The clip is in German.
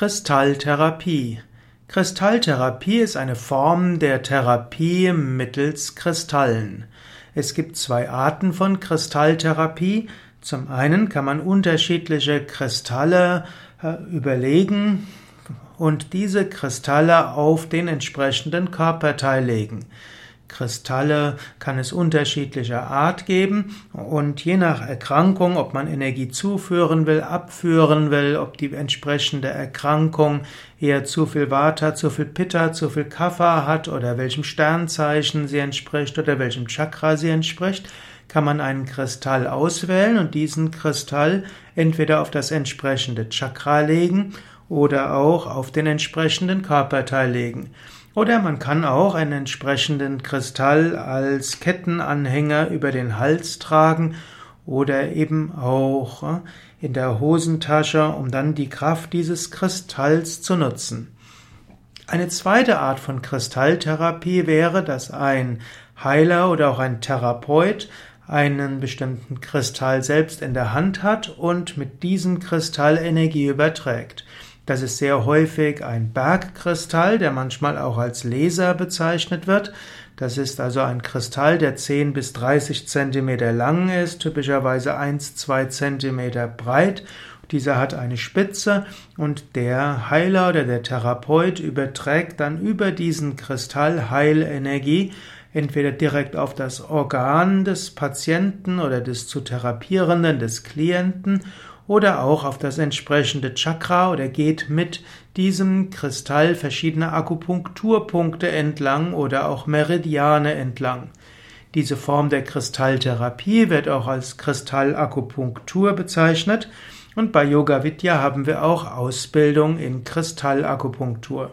Kristalltherapie. Kristalltherapie ist eine Form der Therapie mittels Kristallen. Es gibt zwei Arten von Kristalltherapie. Zum einen kann man unterschiedliche Kristalle äh, überlegen und diese Kristalle auf den entsprechenden Körperteil legen. Kristalle kann es unterschiedlicher Art geben und je nach Erkrankung, ob man Energie zuführen will, abführen will, ob die entsprechende Erkrankung eher zu viel Vata, zu viel Pitta, zu viel Kapha hat oder welchem Sternzeichen sie entspricht oder welchem Chakra sie entspricht, kann man einen Kristall auswählen und diesen Kristall entweder auf das entsprechende Chakra legen oder auch auf den entsprechenden Körperteil legen. Oder man kann auch einen entsprechenden Kristall als Kettenanhänger über den Hals tragen oder eben auch äh, in der Hosentasche, um dann die Kraft dieses Kristalls zu nutzen. Eine zweite Art von Kristalltherapie wäre, dass ein Heiler oder auch ein Therapeut einen bestimmten Kristall selbst in der Hand hat und mit diesem Kristall Energie überträgt. Das ist sehr häufig ein Bergkristall, der manchmal auch als Laser bezeichnet wird. Das ist also ein Kristall, der 10 bis 30 Zentimeter lang ist, typischerweise 1, 2 Zentimeter breit. Dieser hat eine Spitze und der Heiler oder der Therapeut überträgt dann über diesen Kristall Heilenergie entweder direkt auf das Organ des Patienten oder des zu therapierenden, des Klienten oder auch auf das entsprechende Chakra oder geht mit diesem Kristall verschiedene Akupunkturpunkte entlang oder auch Meridiane entlang. Diese Form der Kristalltherapie wird auch als Kristallakupunktur bezeichnet und bei Yoga Vidya haben wir auch Ausbildung in Kristallakupunktur.